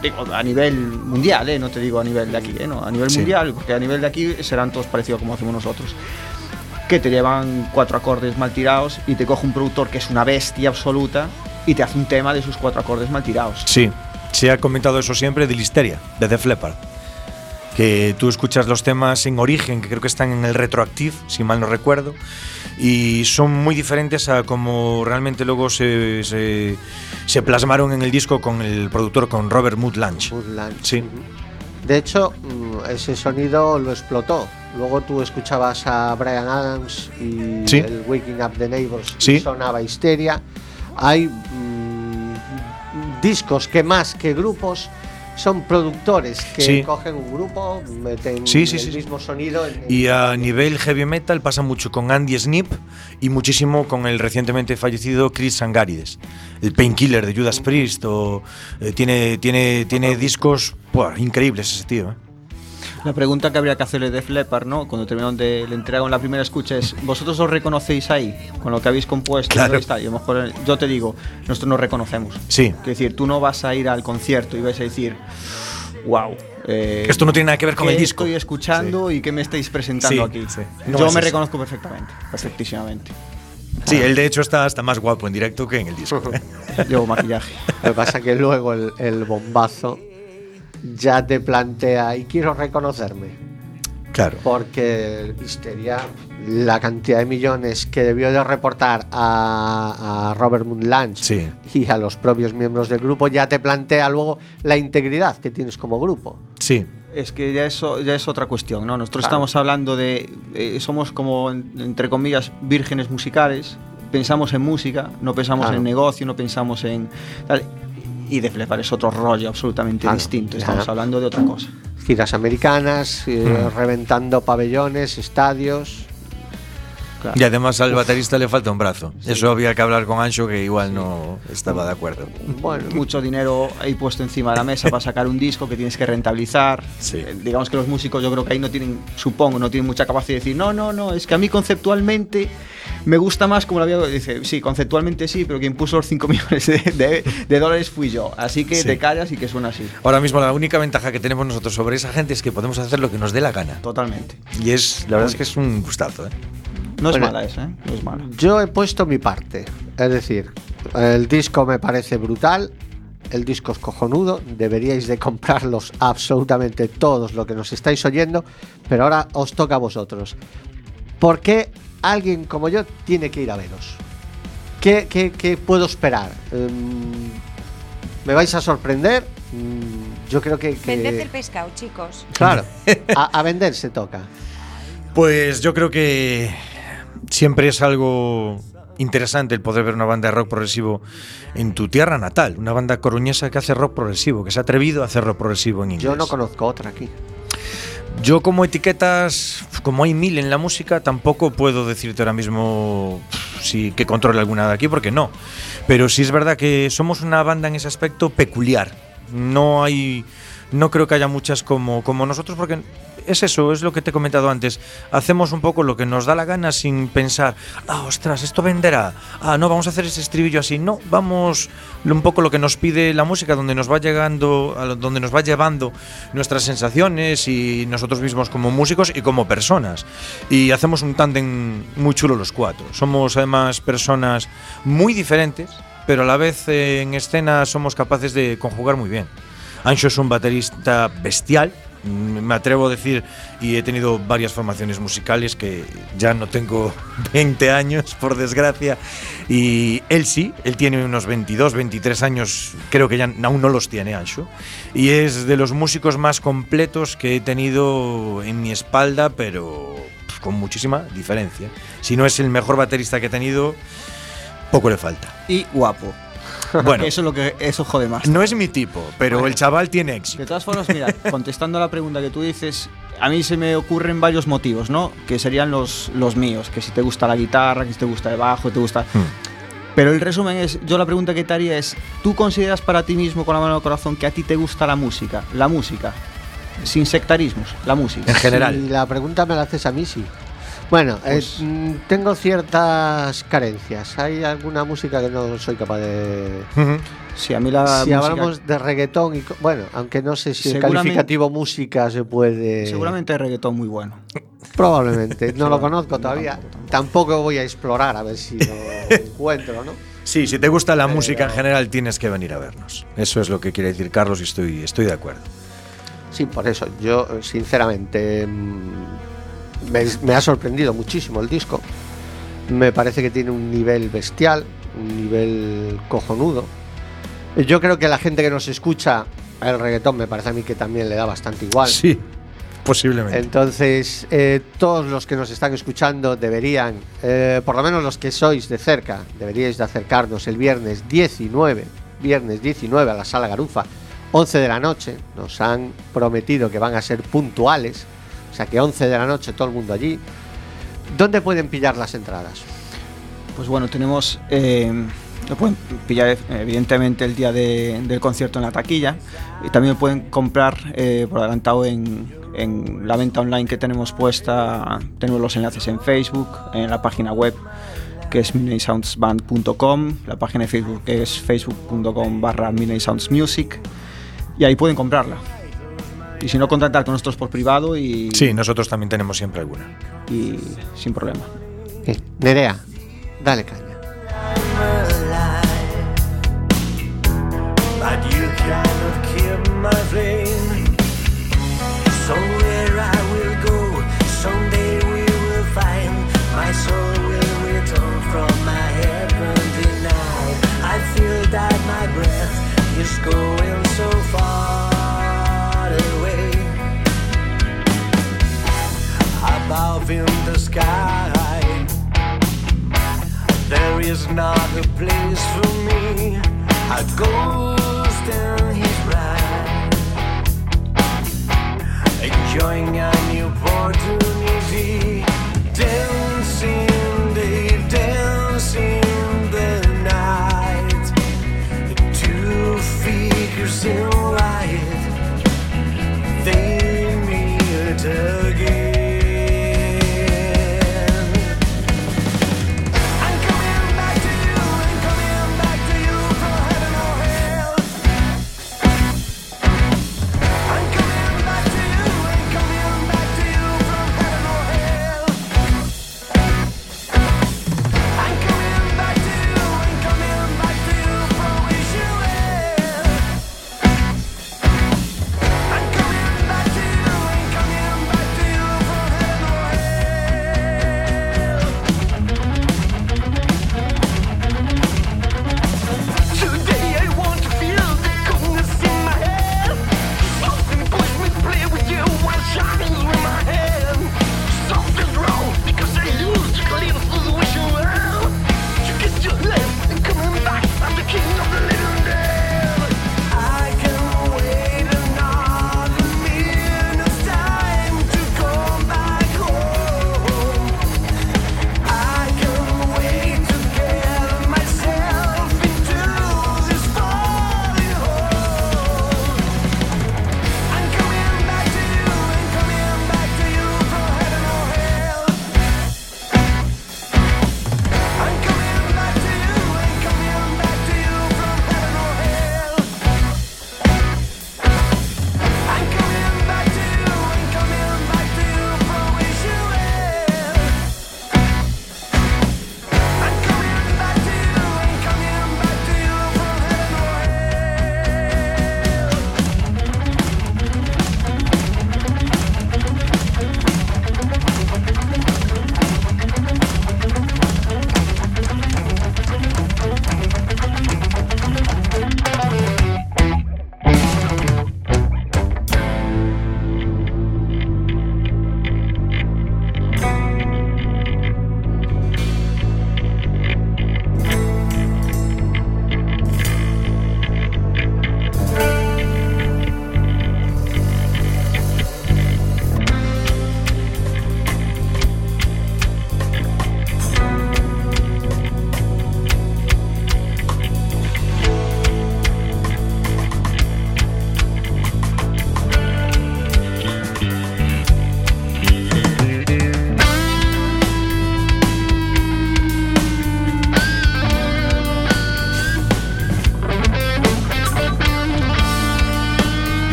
digo, a nivel mundial, ¿eh? no te digo a nivel de aquí, ¿eh? no, a nivel Sí. mundial, porque a nivel de aquí serán todos parecidos como hacemos nosotros que te llevan cuatro acordes mal tirados y te coge un productor que es una bestia absoluta y te hace un tema de esos cuatro acordes mal tirados. Sí, se ha comentado eso siempre de Listeria, de Def Leppard. Que tú escuchas los temas en origen, que creo que están en el Retroactive, si mal no recuerdo, y son muy diferentes a como realmente luego se, se, se plasmaron en el disco con el productor, con Robert Mood Lange. Sí. De hecho, mm, ese sonido lo explotó. Luego tú escuchabas a Brian Adams y Sí. el Waking Up the Neighbors y Sí. sonaba histeria. Hay mm, discos que más que grupos son productores que Sí. cogen un grupo, meten Sí, sí, el mismo sonido. en- Y a nivel heavy metal pasa mucho con Andy Snip y muchísimo con el recientemente fallecido Chris Sangarides, el Painkiller de Judas Priest. O, eh, tiene, tiene, tiene discos buah, increíbles ese tío. ¿eh? La pregunta que habría que hacerle de Leppard, ¿no? Cuando terminaron de le entregaron la primera escucha es, ¿vosotros os reconocéis ahí con lo que habéis compuesto? Claro. Y a lo mejor yo te digo, nosotros nos reconocemos. Sí. Es decir, tú no vas a ir al concierto y vas a decir, wow. eh, Esto no tiene nada que ver con ¿qué el disco. estoy escuchando y qué me estáis presentando Sí, aquí. sí. No, Yo me eso. reconozco perfectamente, perfectísimamente. Sí, él de hecho está hasta más guapo en directo que en el disco. ¿eh? (laughs) Llevo maquillaje. Lo que pasa que luego el, el bombazo ya te plantea y quiero reconocerme. Claro. Porque Histeria, la cantidad de millones que debió de reportar a, a Robert Moonlange Sí. y a los propios miembros del grupo, ya te plantea luego la integridad que tienes como grupo. Sí. Es que ya eso ya es otra cuestión, ¿no? Nosotros Claro. estamos hablando de eh, somos como en- entre comillas vírgenes musicales, pensamos en música, no pensamos Claro. en negocio, no pensamos en tal. Y de Flepar es otro rollo absolutamente Claro. distinto, estamos Claro. hablando de otra cosa. Giras americanas, eh, Mm. reventando pabellones, estadios. Claro. Y además al baterista le falta un brazo. Eso había que hablar con Ancho, que igual no estaba de acuerdo. Bueno, Mucho dinero ahí puesto encima de la mesa para sacar un disco que tienes que rentabilizar. Sí. Eh, Digamos que los músicos yo creo que ahí no tienen, supongo, no tienen mucha capacidad de decir, no, no, no, es que a mí conceptualmente me gusta más como la había... Dice, sí, conceptualmente sí, pero quien puso los 5 (laughs) millones de, de- de dólares fui yo. Así que Sí. te callas y que suena así. Ahora mismo la única ventaja que tenemos nosotros sobre esa gente es que podemos hacer lo que nos dé la gana. Totalmente. Y es, la verdad es que es un gustazo, ¿eh? No es Bueno. mala esa, ¿eh? No es mala. Yo he puesto mi parte. Es decir, el disco me parece brutal. El disco es cojonudo. Deberíais de comprarlos absolutamente todos lo que nos estáis oyendo. Pero ahora os toca a vosotros. ¿Por qué alguien como yo tiene que ir a veros? ¿Qué, qué- qué puedo esperar? Em, ¿Me vais a sorprender? Mm, yo creo que... que- Vended el pescado, chicos. Claro, (laughs) a, a vender se toca. Pues yo creo que siempre es algo interesante el poder ver una banda de rock progresivo en tu tierra natal, una banda coruñesa que hace rock progresivo, que se ha atrevido a hacer rock progresivo en inglés. Yo no conozco otra aquí. Yo como etiquetas, como hay mil en la música, tampoco puedo decirte ahora mismo si que controle alguna de aquí, porque no. Pero sí es verdad que somos una banda en ese aspecto peculiar. No hay. No creo que haya muchas como, como nosotros, porque es eso, es lo que te he comentado antes. Hacemos un poco lo que nos da la gana sin pensar, ah, ostras, esto venderá. Ah, no, vamos a hacer ese estribillo así. No, vamos un poco lo que nos pide la música, donde nos va llegando, donde nos va llevando nuestras sensaciones y nosotros mismos como músicos y como personas. Y hacemos un tándem muy chulo los cuatro. Somos además personas muy diferentes, pero a la vez eh, en escena somos capaces de conjugar muy bien. Ancho es un baterista bestial, me atrevo a decir, y he tenido varias formaciones musicales que ya no tengo (laughs) 20 años, por desgracia, y él sí, él tiene unos 22, 23 años, creo que ya aún no los tiene Ancho, y es de los músicos más completos que he tenido en mi espalda, pero con muchísima diferencia. Si no es el mejor baterista que he tenido, poco le falta. Y guapo. (laughs) Bueno, Eso es lo que eso jode más. no es mi tipo, pero el chaval tiene éxito. De todas formas, mira, (laughs) contestando a la pregunta que tú dices, a mí se me ocurren varios motivos, ¿no? Que serían los, los míos, que si te gusta la guitarra, que si te gusta el bajo, te gusta... Pero el resumen es, yo la pregunta que te haría es, ¿tú consideras para ti mismo con la mano al corazón que a ti te gusta la música? La música, sin sectarismos, la música. En general. Si la pregunta me la haces a mí, sí. Bueno, eh, Pues- mm, tengo ciertas carencias. Hay alguna música que no soy capaz de... Sí, a mí la si música- hablamos de reggaetón, y co- bueno, aunque no sé si el calificativo música se puede... Seguramente hay reggaetón muy bueno. Probablemente, no lo conozco todavía. Tampoco voy a explorar a ver si lo (laughs) encuentro, ¿no? Sí, si te gusta la música en general tienes que venir a vernos. Eso es lo que quiere decir Carlos y estoy, estoy de acuerdo. Sí, por eso. Yo, sinceramente, mm, me, me ha sorprendido muchísimo el disco. Me parece que tiene un nivel bestial, un nivel cojonudo. Yo creo que la gente que nos escucha el reggaetón me parece a mí que también le da bastante igual. Sí, posiblemente. Entonces, eh, todos los que nos están escuchando deberían, eh, por lo menos los que sois de cerca, deberíais de acercarnos el viernes 19, viernes 19 a la Sala Garufa, 11 de la noche. Nos han prometido que van a ser puntuales, sea que 11 de la noche todo el mundo allí. ¿Dónde pueden pillar las entradas? Pues bueno, tenemos. eh, lo pueden pillar evidentemente el día de- del concierto en la taquilla. Y también lo pueden comprar eh, por adelantado en, en la venta online que tenemos puesta. Tenemos los enlaces en Facebook, en la página web que es midnightsoundsband.com, la página de Facebook que es facebook.com barra midnightsoundsmusic y ahí pueden comprarla. Y si no, contactar con nosotros por privado y, Sí, nosotros también tenemos siempre alguna. y sin problema. Nerea, dale caña. But you cannot keep my flame. In the sky, there is not a place for me. A ghost in his ride, enjoying a new opportunity, dancing the dancing the night. Two figures in light. they meet again.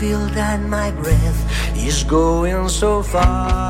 Feel that my breath is going so far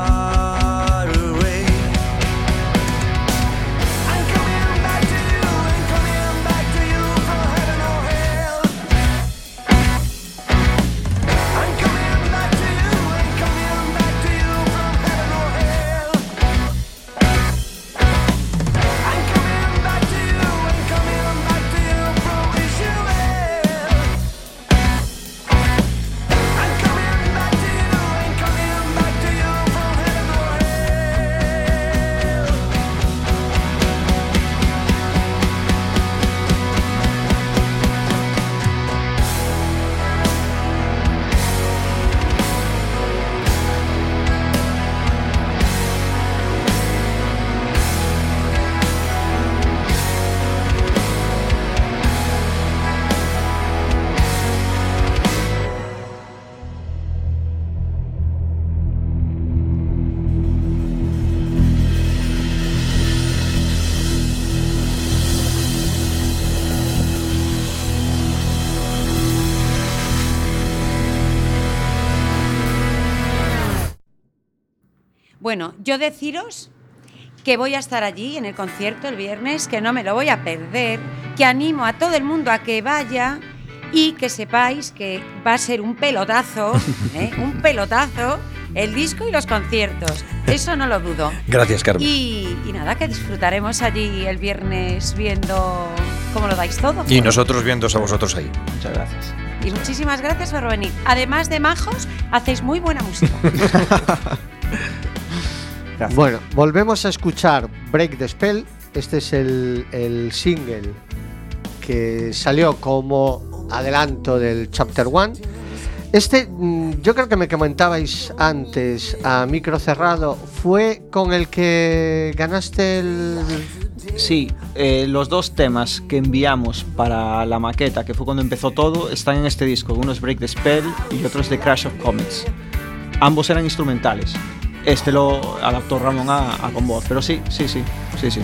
Bueno, yo deciros que voy a estar allí en el concierto el viernes, que no me lo voy a perder, que animo a todo el mundo a que vaya y que sepáis que va a ser un pelotazo, (laughs) ¿eh? un pelotazo, el disco y los conciertos. Eso no lo dudo. Gracias, Carmen. Y, y nada, que disfrutaremos allí el viernes viendo cómo lo dais todo. Y nosotros viéndos a vosotros ahí. Muchas gracias. Y muchísimas gracias por venir. Además de majos, hacéis muy buena música. (laughs) Gracias. Bueno, volvemos a escuchar Break the Spell. Este es el, el single que salió como adelanto del Chapter 1. Este, mm, yo creo que me comentabais antes a micro cerrado, fue con el que ganaste el. Sí, eh, los dos temas que enviamos para la maqueta, que fue cuando empezó todo, están en este disco. Uno es Break the Spell y otro es The Crash of Comets. Ambos eran instrumentales. Este lo adaptó Ramón a, a con voz, pero sí, sí, sí, sí, sí.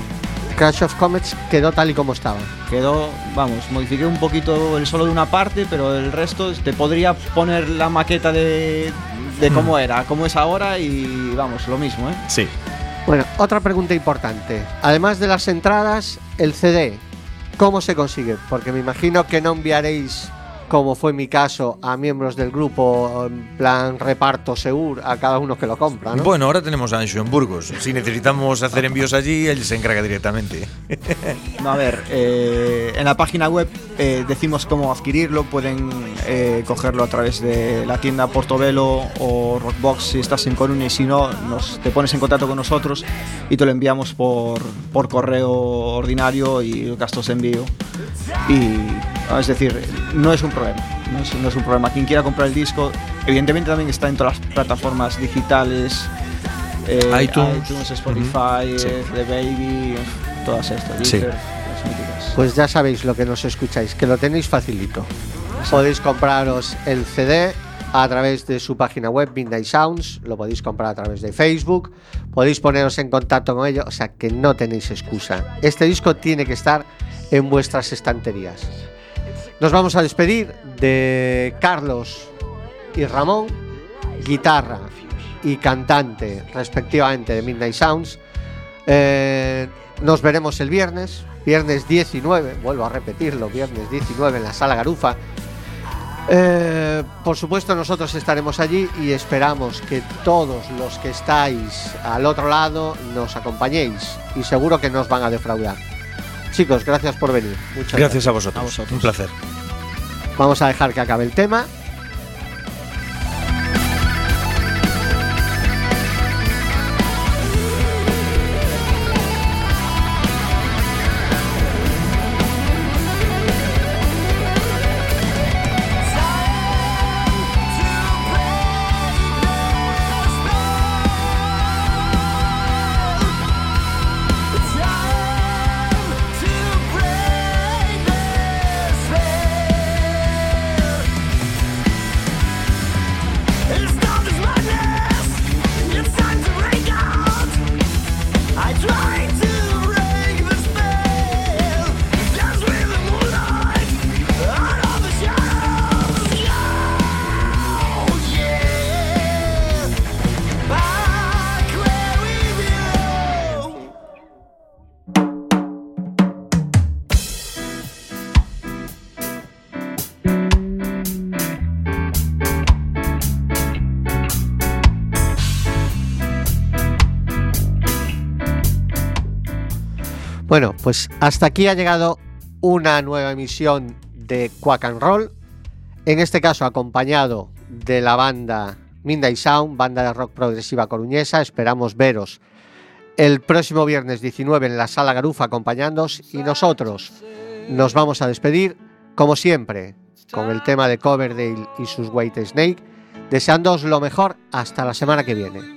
Crash of Comets quedó tal y como estaba. Quedó, vamos, modifiqué un poquito el solo de una parte, pero el resto te podría poner la maqueta de, de cómo era, cómo es ahora y vamos, lo mismo, ¿eh? Sí. Bueno, otra pregunta importante. Además de las entradas, el CD, ¿cómo se consigue? Porque me imagino que no enviaréis, como fue mi caso, a miembros del grupo en plan reparto seguro a cada uno que lo compra, ¿no? Bueno, ahora tenemos a Anxo en Burgos. Si necesitamos hacer envíos allí, él se encarga directamente. (laughs) No, a ver, eh, en la página web eh, decimos cómo adquirirlo, pueden eh, cogerlo a través de la tienda Portobelo o Rockbox si estás en Coruña y si no, nos, te pones en contacto con nosotros y te lo enviamos por, por correo ordinario y gastos de envío. Y ah, es decir, no es un problema, no es, no es un problema. Quien quiera comprar el disco, evidentemente también está en todas las plataformas digitales. eh, iTunes. Spotify. Sí. eh, The Baby, todas estas. Sí. Pues ya sabéis lo que nos escucháis, que lo tenéis facilito. Podéis compraros el CD a través de su página web, Midnight Sounds, lo podéis comprar a través de Facebook, podéis poneros en contacto con ellos, o sea que no tenéis excusa. Este disco tiene que estar en vuestras estanterías. Nos vamos a despedir de Carlos y Ramón, guitarra y cantante respectivamente de Midnight Sounds. Eh, nos veremos el viernes, viernes 19, vuelvo a repetirlo, viernes 19 en la sala Garufa. Eh, por supuesto nosotros estaremos allí y esperamos que todos los que estáis al otro lado nos acompañéis y seguro que nos van a defraudar. Chicos, gracias por venir. Muchas Gracias a vosotros. A vosotros. Un placer. Vamos a dejar que acabe el tema Bueno, pues hasta aquí ha llegado una nueva emisión de Quack and Roll, en este caso acompañado de la banda Midnight Sound, banda de rock progresiva coruñesa. Esperamos veros el próximo viernes 19 en la Sala Garufa acompañándoos y nosotros nos vamos a despedir, como siempre, con el tema de Coverdale y sus White Snake, deseándoos lo mejor hasta la semana que viene.